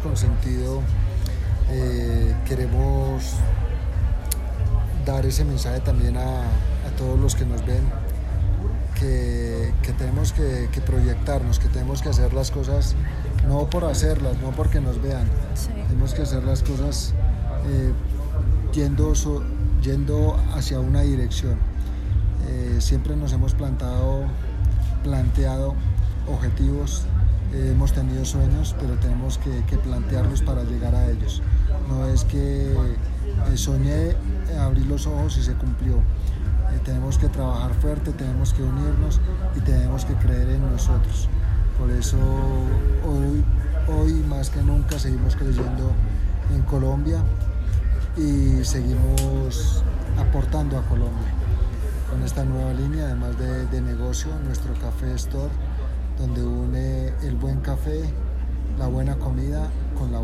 con sentido, eh, queremos dar ese mensaje también a, todos los que nos ven, que, tenemos que, proyectarnos, que tenemos que hacer las cosas no por hacerlas, no porque nos vean, tenemos que hacer las cosas eh, yendo, yendo hacia una dirección. Eh, siempre nos hemos plantado, planteado objetivos, hemos tenido sueños, pero tenemos que, plantearlos para llegar a ellos. No es que soñé abrir los ojos y se cumplió. Eh, tenemos que trabajar fuerte, tenemos que unirnos y tenemos que creer en nosotros. Por eso hoy, hoy más que nunca seguimos creyendo en Colombia y seguimos aportando a Colombia con esta nueva línea, además de, de negocio, nuestro Café Store, donde une el buen café, la buena comida con la.